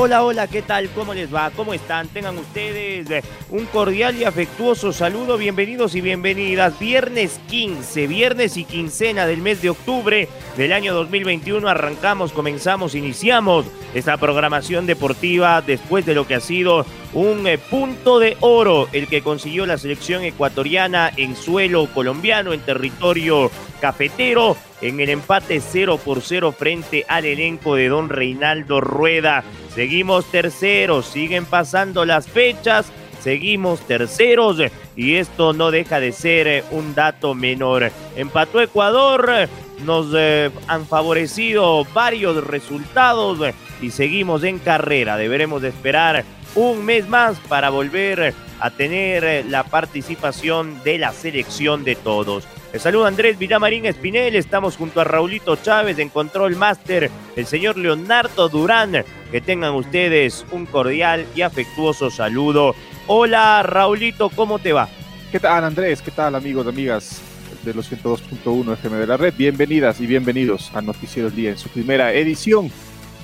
Hola, hola, ¿qué tal? ¿Cómo les va? ¿Cómo están? Tengan ustedes eh, un cordial y afectuoso saludo. Bienvenidos y bienvenidas. Viernes 15, viernes y quincena del mes de octubre del año 2021. Arrancamos, comenzamos, iniciamos esta programación deportiva después de lo que ha sido un eh, punto de oro, el que consiguió la selección ecuatoriana en suelo colombiano, en territorio cafetero en el empate 0 por 0 frente al elenco de don Reinaldo Rueda. Seguimos terceros, siguen pasando las fechas, seguimos terceros y esto no deja de ser eh, un dato menor. Empató Ecuador, nos eh, han favorecido varios resultados y seguimos en carrera. Deberemos de esperar un mes más para volver a tener eh, la participación de la selección de todos. Les saluda Andrés Villamarín Espinel, estamos junto a Raulito Chávez en Control Master, el señor Leonardo Durán. Que tengan ustedes un cordial y afectuoso saludo. Hola Raulito, ¿cómo te va? ¿Qué tal Andrés? ¿Qué tal amigos, amigas de los 102.1 FM de la red? Bienvenidas y bienvenidos a Noticiero el Día en su primera edición,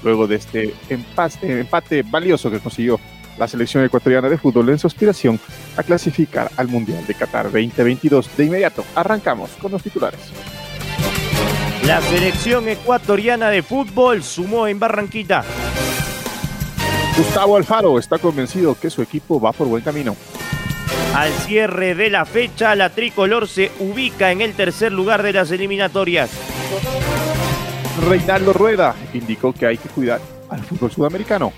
luego de este empate, empate valioso que consiguió la selección ecuatoriana de fútbol en su aspiración a clasificar al Mundial de Qatar 2022. De inmediato, arrancamos con los titulares. La selección ecuatoriana de fútbol sumó en Barranquita. Gustavo Alfaro está convencido que su equipo va por buen camino. Al cierre de la fecha, la tricolor se ubica en el tercer lugar de las eliminatorias. Reinaldo Rueda indicó que hay que cuidar al fútbol sudamericano.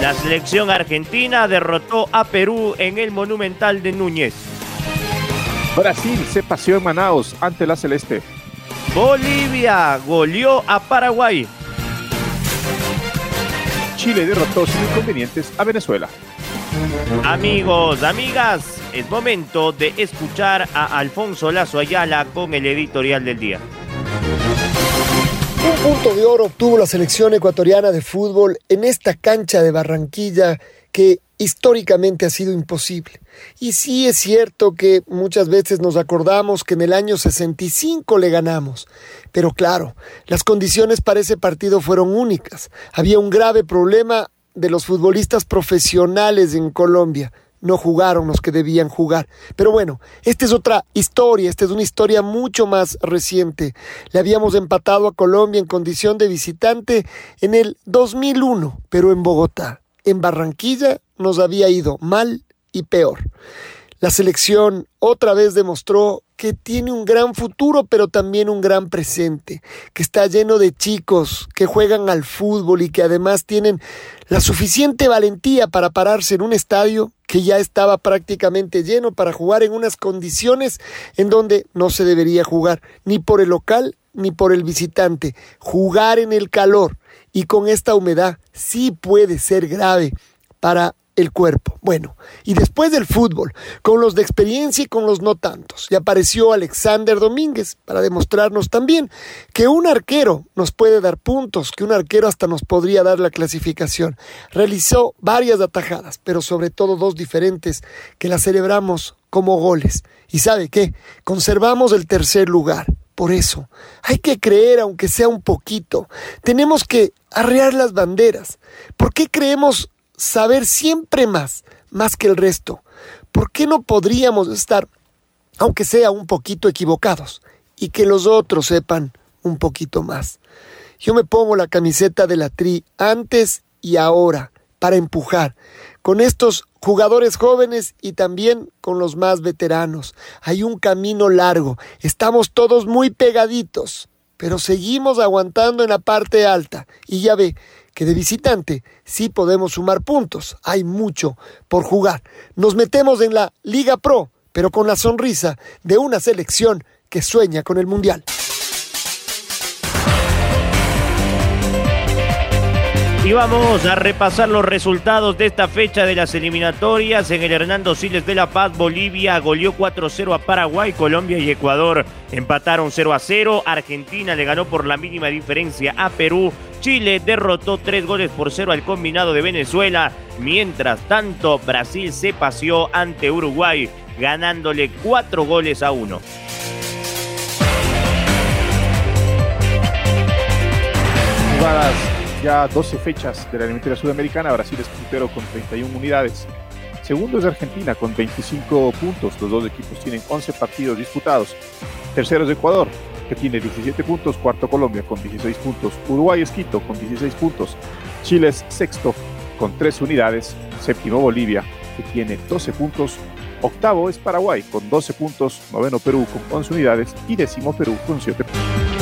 La selección argentina derrotó a Perú en el Monumental de Núñez. Brasil se paseó en Manaus ante la Celeste. Bolivia goleó a Paraguay. Chile derrotó sin inconvenientes a Venezuela. Amigos, amigas, es momento de escuchar a Alfonso Lazo Ayala con el editorial del día. Un punto de oro obtuvo la selección ecuatoriana de fútbol en esta cancha de Barranquilla que históricamente ha sido imposible. Y sí es cierto que muchas veces nos acordamos que en el año 65 le ganamos, pero claro, las condiciones para ese partido fueron únicas. Había un grave problema de los futbolistas profesionales en Colombia no jugaron los que debían jugar. Pero bueno, esta es otra historia, esta es una historia mucho más reciente. Le habíamos empatado a Colombia en condición de visitante en el 2001, pero en Bogotá. En Barranquilla nos había ido mal y peor. La selección otra vez demostró que tiene un gran futuro, pero también un gran presente, que está lleno de chicos que juegan al fútbol y que además tienen la suficiente valentía para pararse en un estadio que ya estaba prácticamente lleno para jugar en unas condiciones en donde no se debería jugar ni por el local ni por el visitante. Jugar en el calor y con esta humedad sí puede ser grave para el cuerpo. Bueno, y después del fútbol, con los de experiencia y con los no tantos, y apareció Alexander Domínguez para demostrarnos también que un arquero nos puede dar puntos, que un arquero hasta nos podría dar la clasificación. Realizó varias atajadas, pero sobre todo dos diferentes que las celebramos como goles. ¿Y sabe qué? Conservamos el tercer lugar. Por eso, hay que creer aunque sea un poquito. Tenemos que arrear las banderas. ¿Por qué creemos saber siempre más, más que el resto. ¿Por qué no podríamos estar, aunque sea un poquito equivocados, y que los otros sepan un poquito más? Yo me pongo la camiseta de la tri antes y ahora, para empujar, con estos jugadores jóvenes y también con los más veteranos. Hay un camino largo, estamos todos muy pegaditos, pero seguimos aguantando en la parte alta y ya ve que de visitante sí podemos sumar puntos, hay mucho por jugar. Nos metemos en la Liga Pro, pero con la sonrisa de una selección que sueña con el Mundial. Y vamos a repasar los resultados de esta fecha de las eliminatorias. En el Hernando Siles de La Paz, Bolivia goleó 4-0 a Paraguay, Colombia y Ecuador empataron 0-0. Argentina le ganó por la mínima diferencia a Perú. Chile derrotó 3 goles por 0 al combinado de Venezuela. Mientras tanto, Brasil se paseó ante Uruguay, ganándole 4 goles a 1. Jugadas ya 12 fechas de la eliminatoria sudamericana, Brasil es puntero con 31 unidades. Segundo es Argentina con 25 puntos. Los dos equipos tienen 11 partidos disputados. Tercero es Ecuador, que tiene 17 puntos. Cuarto Colombia con 16 puntos. Uruguay es Quito con 16 puntos. Chile es sexto con 3 unidades. Séptimo Bolivia, que tiene 12 puntos. Octavo es Paraguay con 12 puntos. Noveno Perú con 11 unidades. Y décimo Perú con 7 puntos.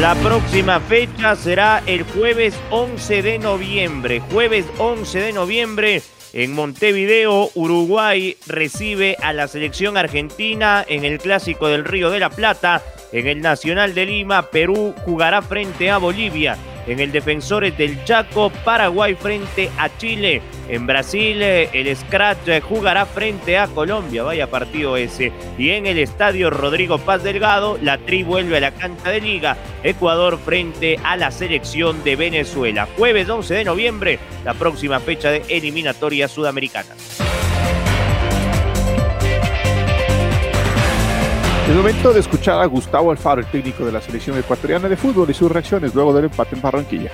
La próxima fecha será el jueves 11 de noviembre. Jueves 11 de noviembre en Montevideo, Uruguay recibe a la selección argentina en el Clásico del Río de la Plata. En el Nacional de Lima, Perú jugará frente a Bolivia. En el Defensores del Chaco, Paraguay frente a Chile. En Brasil, eh, el Scratch eh, jugará frente a Colombia. Vaya partido ese. Y en el Estadio Rodrigo Paz Delgado, la Tri vuelve a la cancha de liga. Ecuador frente a la selección de Venezuela. Jueves 11 de noviembre, la próxima fecha de eliminatoria sudamericana. Es momento de escuchar a Gustavo Alfaro, el técnico de la selección ecuatoriana de fútbol, y sus reacciones luego del empate en Barranquilla.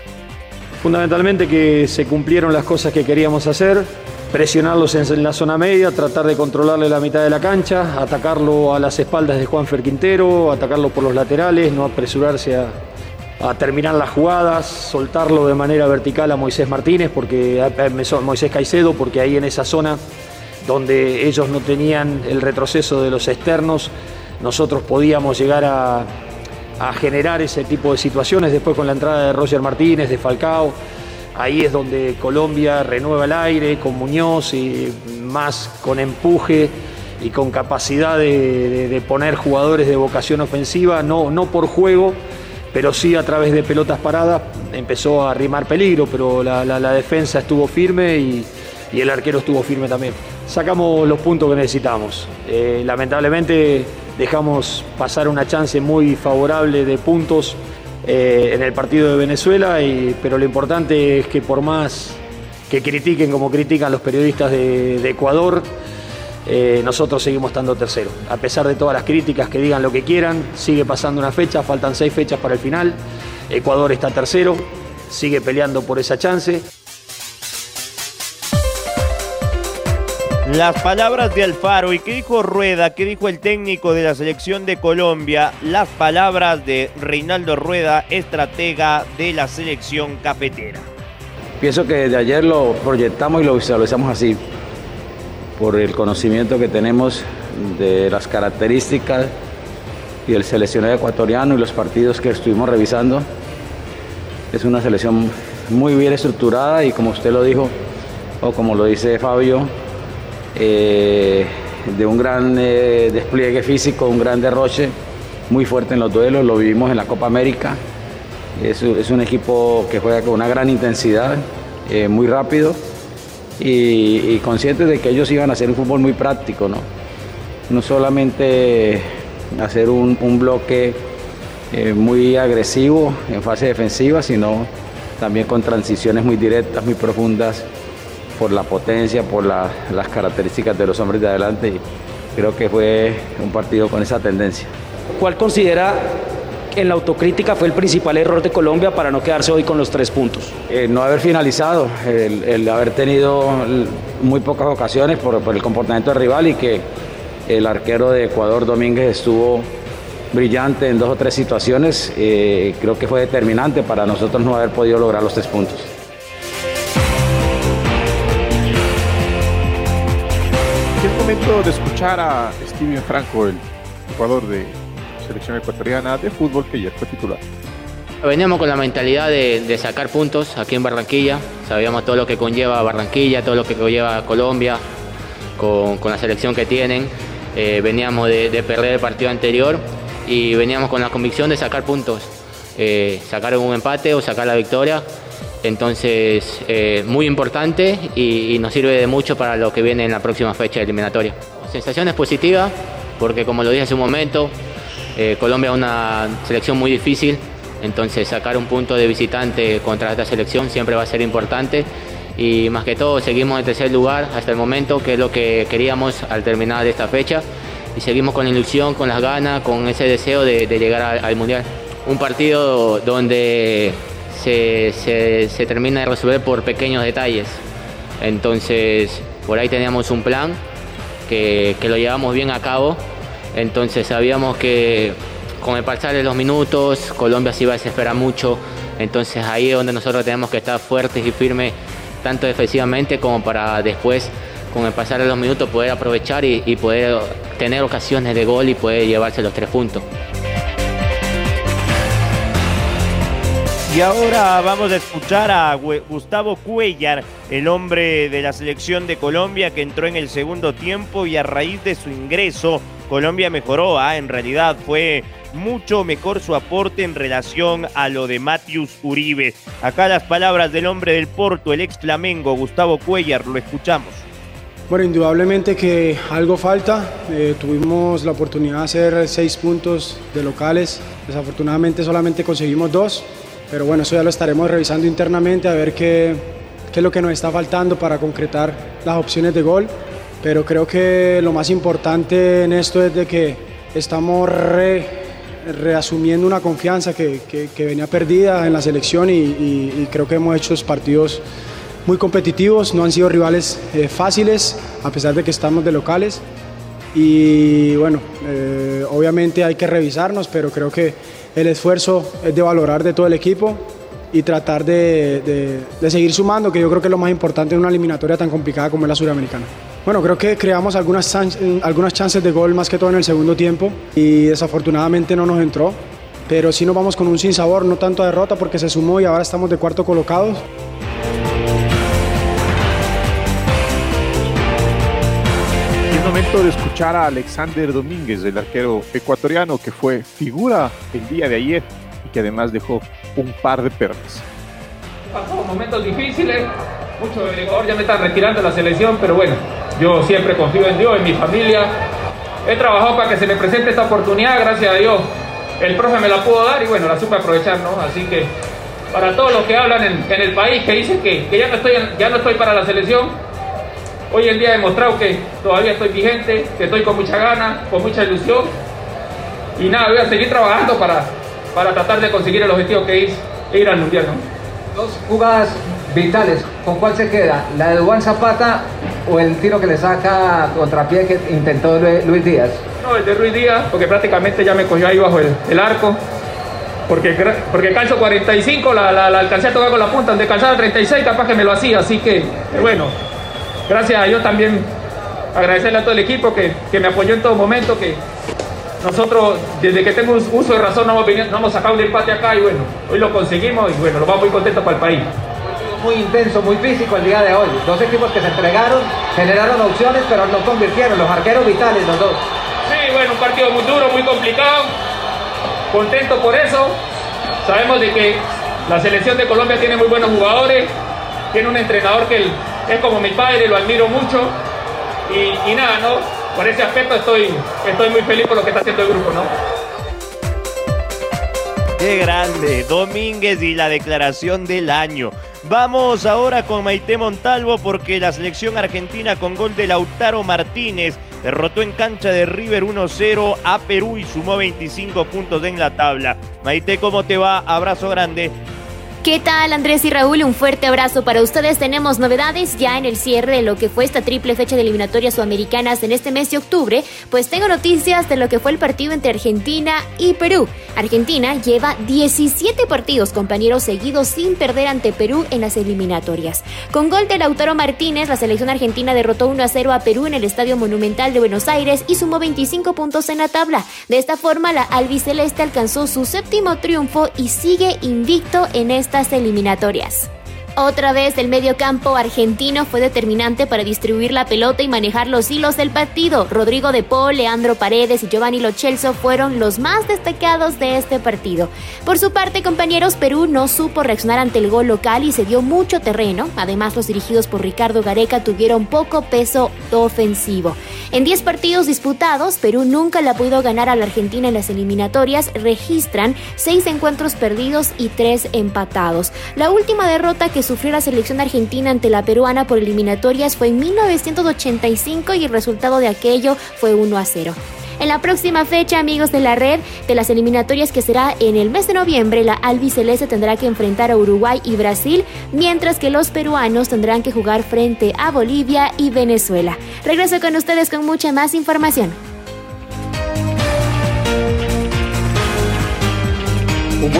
Fundamentalmente que se cumplieron las cosas que queríamos hacer, presionarlos en la zona media, tratar de controlarle la mitad de la cancha, atacarlo a las espaldas de Juan Quintero, atacarlo por los laterales, no apresurarse a, a terminar las jugadas, soltarlo de manera vertical a Moisés Martínez, porque a Moisés Caicedo, porque ahí en esa zona donde ellos no tenían el retroceso de los externos, nosotros podíamos llegar a, generar ese tipo de situaciones después con la entrada de Roger Martínez, de Falcao. Ahí es donde Colombia renueva el aire con Muñoz y más con empuje y con capacidad de, poner jugadores de vocación ofensiva, no, no por juego, pero sí a través de pelotas paradas. Empezó a arrimar peligro, pero la, defensa estuvo firme y, el arquero estuvo firme también. Sacamos los puntos que necesitamos. Eh, lamentablemente dejamos pasar una chance muy favorable de puntos eh, en el partido de Venezuela, pero lo importante es que por más que critiquen como critican los periodistas de, Ecuador, eh, nosotros seguimos estando tercero. A pesar de todas las críticas que digan lo que quieran, sigue pasando una fecha, faltan seis fechas para el final. Ecuador está tercero, sigue peleando por esa chance. Las palabras de Alfaro y qué dijo Rueda, qué dijo el técnico de la selección de Colombia, las palabras de Reinaldo Rueda, estratega de la selección cafetera. Pienso que desde ayer lo proyectamos y lo visualizamos así, por el conocimiento que tenemos de las características y el seleccionado ecuatoriano y los partidos que estuvimos revisando. Es una selección muy bien estructurada y como usted lo dijo, o como lo dice Fabio, eh, de un gran eh, despliegue físico, un gran derroche, muy fuerte en los duelos, lo vivimos en la Copa América. Es, un equipo que juega con una gran intensidad, eh, muy rápido y, conscientes de que ellos iban a hacer un fútbol muy práctico, no, no solamente hacer un bloque muy agresivo en fase defensiva, sino también con transiciones muy directas, muy profundas por la potencia, por las características de los hombres de adelante y creo que fue un partido con esa tendencia. ¿Cuál considera en la autocrítica fue el principal error de Colombia para no quedarse hoy con los tres puntos? Eh, no haber finalizado, el, haber tenido muy pocas ocasiones por, el comportamiento del rival y que el arquero de Ecuador Domínguez estuvo brillante en dos o tres situaciones, eh, creo que fue determinante para nosotros no haber podido lograr los tres puntos. Momento de escuchar a Steven Franco, el jugador de selección ecuatoriana de fútbol que ayer fue titular. Veníamos con la mentalidad de, sacar puntos aquí en Barranquilla. Sabíamos todo lo que conlleva Barranquilla, todo lo que conlleva Colombia, con, la selección que tienen. Eh, veníamos de, perder el partido anterior y veníamos con la convicción de sacar puntos, eh, sacar un empate o sacar la victoria. Entonces, eh, muy importante y, nos sirve de mucho para lo que viene en la próxima fecha eliminatoria. Sensaciones positivas, porque como lo dije hace un momento, Colombia es una selección muy difícil, entonces sacar un punto de visitante contra esta selección siempre va a ser importante y más que todo seguimos en tercer lugar hasta el momento, que es lo que queríamos al terminar esta fecha y seguimos con la ilusión, con las ganas, con ese deseo de, llegar al, Mundial. Un partido donde se, termina de resolver por pequeños detalles. Entonces, por ahí teníamos un plan que, que lo llevamos bien a cabo. Entonces sabíamos que con el pasar de los minutos, Colombia se iba a desesperar mucho. Entonces ahí es donde nosotros tenemos que estar fuertes y firmes, tanto defensivamente como para después, con el pasar de los minutos, poder aprovechar y, y poder tener ocasiones de gol y poder llevarse los tres puntos. Y ahora vamos a escuchar a Gustavo Cuellar, el hombre de la selección de Colombia que entró en el segundo tiempo y a raíz de su ingreso Colombia mejoró, ¿ah? en realidad fue mucho mejor su aporte en relación a lo de Matius Uribe. Acá las palabras del hombre del Porto, el ex Flamengo, Gustavo Cuellar, lo escuchamos. Bueno, indudablemente que algo falta. Eh, tuvimos la oportunidad de hacer seis puntos de locales. Desafortunadamente solamente conseguimos dos. Pero bueno, eso ya lo estaremos revisando internamente a ver qué, qué es lo que nos está faltando para concretar las opciones de gol. Pero creo que lo más importante en esto es de que estamos reasumiendo una confianza que, venía perdida en la selección y, creo que hemos hecho partidos muy competitivos, no han sido rivales eh, fáciles a pesar de que estamos de locales. Y bueno, eh, obviamente hay que revisarnos, pero creo que el esfuerzo es de valorar de todo el equipo y tratar de, de seguir sumando, que yo creo que es lo más importante en una eliminatoria tan complicada como es la suramericana. Bueno, creo que creamos algunas, algunas chances de gol más que todo en el segundo tiempo y desafortunadamente no nos entró. Pero sí nos vamos con un sinsabor, no tanto a derrota porque se sumó y ahora estamos de cuarto colocados. Momento de escuchar a Alexander Domínguez, el arquero ecuatoriano que fue figura el día de ayer y que además dejó un par de perlas. Pasó momentos difíciles, muchos del Ecuador ya me están retirando la selección, pero bueno, yo siempre confío en Dios, en mi familia. He trabajado para que se me presente esta oportunidad, gracias a Dios. El profe me la pudo dar y bueno, la supe aprovechar, ¿no? Así que para todos los que hablan en, el país, que dicen que, ya, no estoy, ya no estoy para la selección, hoy en día he demostrado que todavía estoy vigente, que estoy con mucha gana, con mucha ilusión. Y nada, voy a seguir trabajando para, para tratar de conseguir el objetivo que es ir al Mundial, Dos jugadas vitales, ¿con cuál se queda? ¿La de Juan Zapata o el tiro que le saca contrapié que intentó Luis Díaz? No, el de Luis Díaz, porque prácticamente ya me cogió ahí bajo el, arco. Porque, porque calzo 45, la, la, alcancé a tocar con la punta, donde calzaba 36, capaz que me lo hacía. Así que, bueno, gracias a Dios también agradecerle a todo el equipo que, que me apoyó en todo momento, que nosotros desde que tengo uso de razón no hemos, no hemos sacado un empate acá y bueno, hoy lo conseguimos y bueno, nos vamos muy contentos para el país muy intenso, muy físico el día de hoy. Dos equipos que se entregaron, generaron opciones, pero no convirtieron. Los arqueros vitales, los dos. Sí, bueno, un partido muy duro, muy complicado. Contento por eso. Sabemos de que la selección de Colombia tiene muy buenos jugadores. Tiene un entrenador que es como mi padre, lo admiro mucho. Y, nada, ¿no? Por ese aspecto estoy, estoy muy feliz por lo que está haciendo el grupo, ¿no? Qué grande, Domínguez y la declaración del año. Vamos ahora con Maite Montalvo porque la selección argentina con gol de Lautaro Martínez derrotó en cancha de River 1-0 a Perú y sumó 25 puntos en la tabla. Maite, ¿cómo te va? Abrazo grande. ¿Qué tal Andrés y Raúl? Un fuerte abrazo para ustedes. Tenemos novedades ya en el cierre de lo que fue esta triple fecha de eliminatorias sudamericanas en este mes de octubre, pues tengo noticias de lo que fue el partido entre Argentina y Perú. Argentina lleva 17 partidos compañeros seguidos sin perder ante Perú en las eliminatorias. Con gol de Lautaro Martínez, la selección argentina derrotó 1 a 0 a Perú en el Estadio Monumental de Buenos Aires y sumó 25 puntos en la tabla. De esta forma, la albiceleste alcanzó su séptimo triunfo y sigue invicto en este estas eliminatorias. Otra vez el medio campo argentino fue determinante para distribuir la pelota y manejar los hilos del partido. Rodrigo de Paul, Leandro Paredes y Giovanni Lochelso fueron los más destacados de este partido. Por su parte, compañeros, Perú no supo reaccionar ante el gol local y se dio mucho terreno. Además, los dirigidos por Ricardo Gareca tuvieron poco peso ofensivo. En 10 partidos disputados, Perú nunca le ha podido ganar a la Argentina en las eliminatorias. Registran 6 encuentros perdidos y 3 empatados. La última derrota sufrió la selección argentina ante la peruana por eliminatorias fue en 1985 y el resultado de aquello fue 1 a 0. En la próxima fecha, amigos de la red, de las eliminatorias que será en el mes de noviembre, la albiceleste tendrá que enfrentar a Uruguay y Brasil, mientras que los peruanos tendrán que jugar frente a Bolivia y Venezuela. Regreso con ustedes con mucha más información.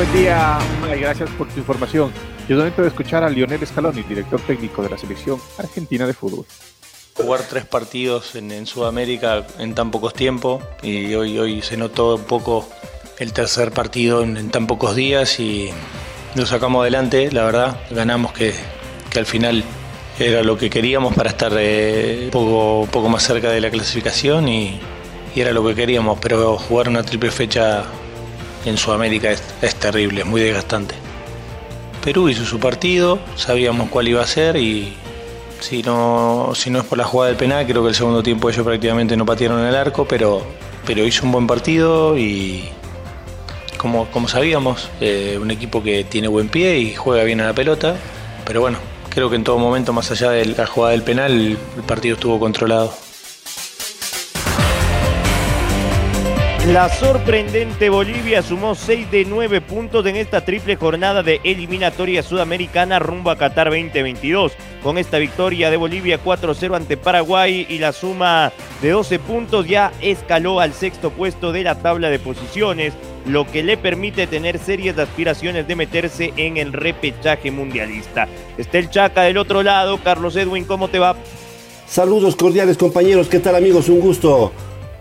Buen día y gracias por tu información. Yo también voy escuchar a Lionel Scaloni, director técnico de la selección argentina de fútbol. Jugar tres partidos en, Sudamérica en tan pocos tiempos y hoy, hoy se notó un poco el tercer partido en, tan pocos días y lo sacamos adelante, la verdad. Ganamos que, al final era lo que queríamos para estar eh, poco, poco más cerca de la clasificación y, era lo que queríamos, pero jugar una triple fecha en Sudamérica es, terrible, es muy desgastante. Perú hizo su partido, sabíamos cuál iba a ser y si no, si no es por la jugada del penal, creo que el segundo tiempo ellos prácticamente no patearon el arco, pero, pero hizo un buen partido y como, como sabíamos, eh, un equipo que tiene buen pie y juega bien a la pelota, pero bueno, creo que en todo momento, más allá de la jugada del penal, el partido estuvo controlado. La sorprendente Bolivia sumó 6 de 9 puntos en esta triple jornada de eliminatoria sudamericana rumbo a Qatar 2022. Con esta victoria de Bolivia 4-0 ante Paraguay y la suma de 12 puntos ya escaló al sexto puesto de la tabla de posiciones, lo que le permite tener serias aspiraciones de meterse en el repechaje mundialista. Está el Chaca del otro lado. Carlos Edwin, ¿cómo te va? Saludos cordiales compañeros, ¿qué tal amigos? Un gusto.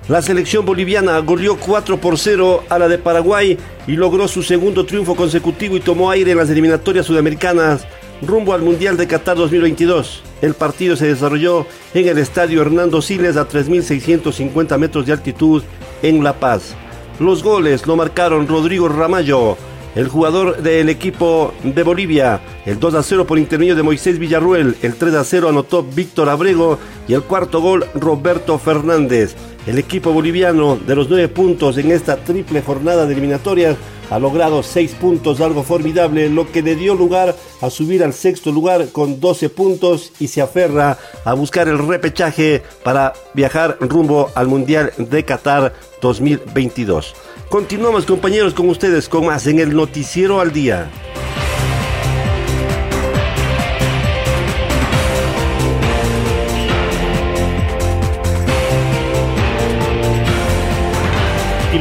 La selección boliviana goleó 4 por 0 a la de Paraguay y logró su segundo triunfo consecutivo y tomó aire en las eliminatorias sudamericanas rumbo al Mundial de Qatar 2022. El partido se desarrolló en el estadio Hernando Siles a 3.650 metros de altitud en La Paz. Los goles lo marcaron Rodrigo Ramallo, el jugador del equipo de Bolivia. El 2 a 0 por intermedio de Moisés Villarruel. El 3 a 0 anotó Víctor Abrego y el cuarto gol Roberto Fernández. El equipo boliviano de los nueve puntos en esta triple jornada de eliminatorias ha logrado seis puntos, algo formidable, lo que le dio lugar a subir al sexto lugar con 12 puntos y se aferra a buscar el repechaje para viajar rumbo al Mundial de Qatar 2022. Continuamos compañeros con ustedes con más en el Noticiero al Día.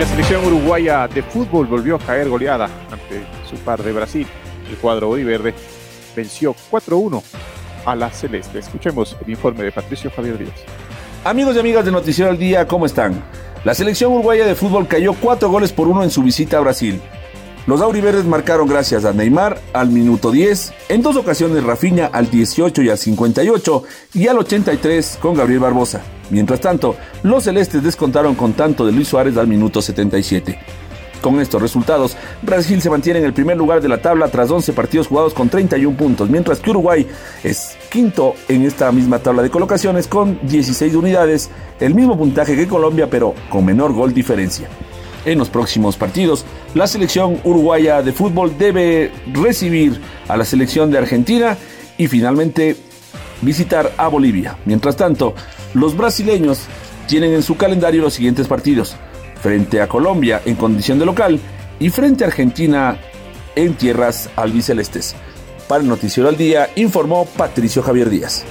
La selección uruguaya de fútbol volvió a caer goleada ante su par de Brasil. El cuadro verde venció 4-1 a la celeste. Escuchemos el informe de Patricio Javier Díaz. Amigos y amigas de Noticiero al Día, ¿cómo están? La selección uruguaya de fútbol cayó 4 goles por 1 en su visita a Brasil. Los auriverdes marcaron gracias a Neymar al minuto 10, en dos ocasiones Rafinha al 18 y al 58 y al 83 con Gabriel Barbosa. Mientras tanto, los celestes descontaron con tanto de Luis Suárez al minuto 77. Con estos resultados, Brasil se mantiene en el primer lugar de la tabla tras 11 partidos jugados con 31 puntos, mientras que Uruguay es quinto en esta misma tabla de colocaciones con 16 unidades, el mismo puntaje que Colombia pero con menor gol diferencia. En los próximos partidos, la selección uruguaya de fútbol debe recibir a la selección de Argentina y finalmente visitar a Bolivia. Mientras tanto, los brasileños tienen en su calendario los siguientes partidos. Frente a Colombia en condición de local y frente a Argentina en tierras albicelestes. Para el Noticiero al Día informó Patricio Javier Díaz.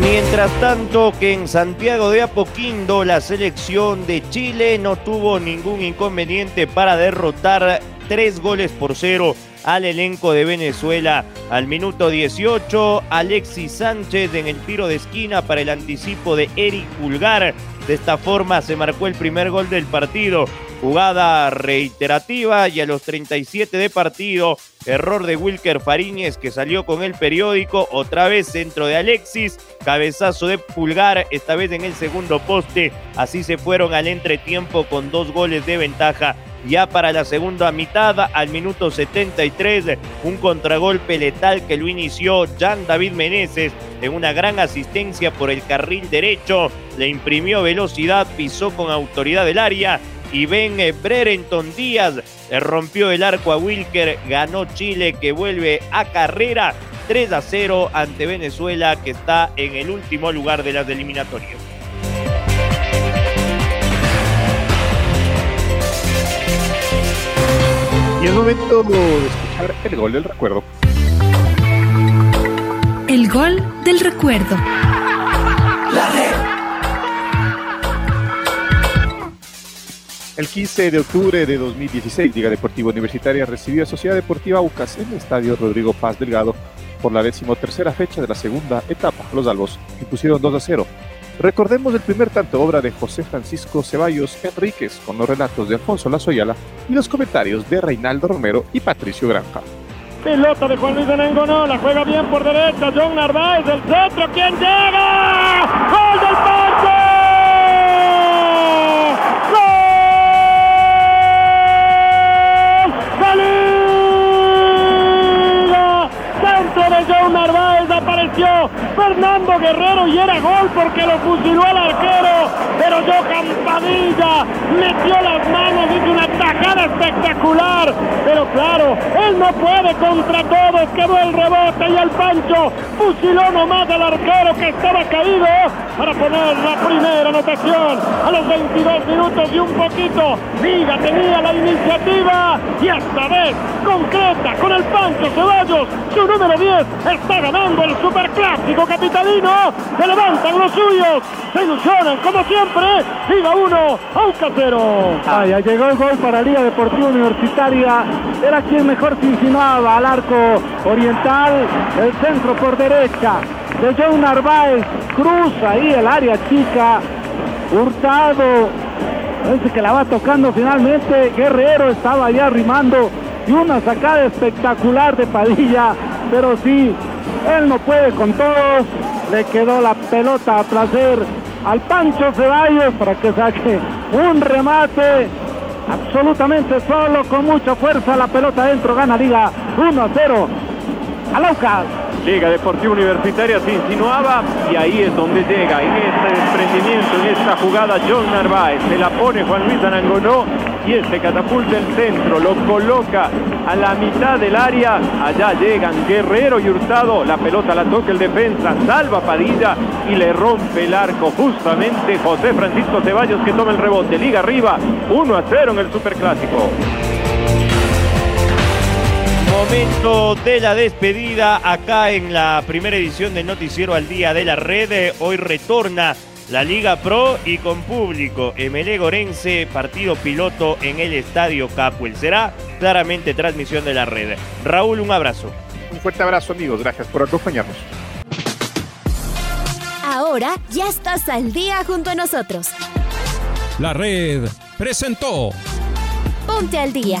Mientras tanto que en Santiago de Apoquindo la selección de Chile no tuvo ningún inconveniente para derrotar tres goles por cero al elenco de Venezuela. Al minuto 18, Alexis Sánchez en el tiro de esquina para el anticipo de Eric Pulgar. De esta forma se marcó el primer gol del partido. Jugada reiterativa y a los 37 de partido, error de Wilker Fariñez que salió con el periódico, otra vez centro de Alexis, cabezazo de Pulgar, esta vez en el segundo poste, así se fueron al entretiempo con dos goles de ventaja. Ya para la segunda mitad, al minuto 73, un contragolpe letal que lo inició Jan David Meneses en una gran asistencia por el carril derecho, le imprimió velocidad, pisó con autoridad el área y Ben Brereton Díaz rompió el arco a Wilker, ganó Chile que vuelve a carrera 3 a 0 ante Venezuela que está en el último lugar de las eliminatorias. Y es momento de escuchar el gol del recuerdo. El gol del recuerdo. El 15 de octubre de 2016, Liga Deportiva Universitaria recibió a Sociedad Deportiva UCAS en el estadio Rodrigo Paz Delgado por la decimotercera fecha de la segunda etapa. Los albos impusieron 2 a 0. Recordemos el primer tanto obra de José Francisco Ceballos Enríquez con los relatos de Alfonso Lazoyala y los comentarios de Reinaldo Romero y Patricio Granja. Pelota de Juan Luis Anengonó, la juega bien por derecha, John Narváez del centro, ¿quién llega? ¡Gol del Narváez apareció Fernando Guerrero y era gol porque lo fusiló al arquero, pero Johan Padilla metió las manos, hizo una tajada espectacular, pero claro, él no puede contra todos, quedó el rebote y el Pancho fusiló nomás al arquero que estaba caído para poner la primera anotación a los 22 minutos y un poquito. Liga tenía la iniciativa y esta vez concreta con el Pancho Ceballos, su número 10 está ganando el superclásico capitalino. Se levantan los suyos, se ilusionan como siempre. Liga 1, Aucas 0. Ah, ya llegó el gol para Liga Deportiva Universitaria. Era quien mejor se insinuaba al arco oriental. El centro por derecha de John Narváez. Cruza ahí el área chica. Hurtado. Parece que la va tocando finalmente. Guerrero estaba ahí arrimando. Y una sacada espectacular de Padilla pero sí, él no puede con todos. Le quedó la pelota a placer al Pancho Ceballos para que saque un remate absolutamente solo, con mucha fuerza. La pelota adentro, gana Liga 1 a 0 a Laucas. Liga Deportiva Universitaria se insinuaba y ahí es donde llega, en este desprendimiento, en esta jugada John Narváez, se la pone Juan Luis Anangonó y este catapulta el centro, lo coloca a la mitad del área, allá llegan Guerrero y Hurtado, la pelota la toca el defensa, salva Padilla y le rompe el arco justamente José Francisco Ceballos que toma el rebote, liga arriba, 1 a 0 en el Superclásico. Momento de la despedida acá en la primera edición del Noticiero al Día de la Red. Hoy retorna la Liga Pro y con público. Emelé Gorense, partido piloto en el Estadio Capuel. Será claramente transmisión de la red. Raúl, un abrazo. Un fuerte abrazo amigos, gracias por acompañarnos. Ahora ya estás al día junto a nosotros. La red presentó. Ponte al día.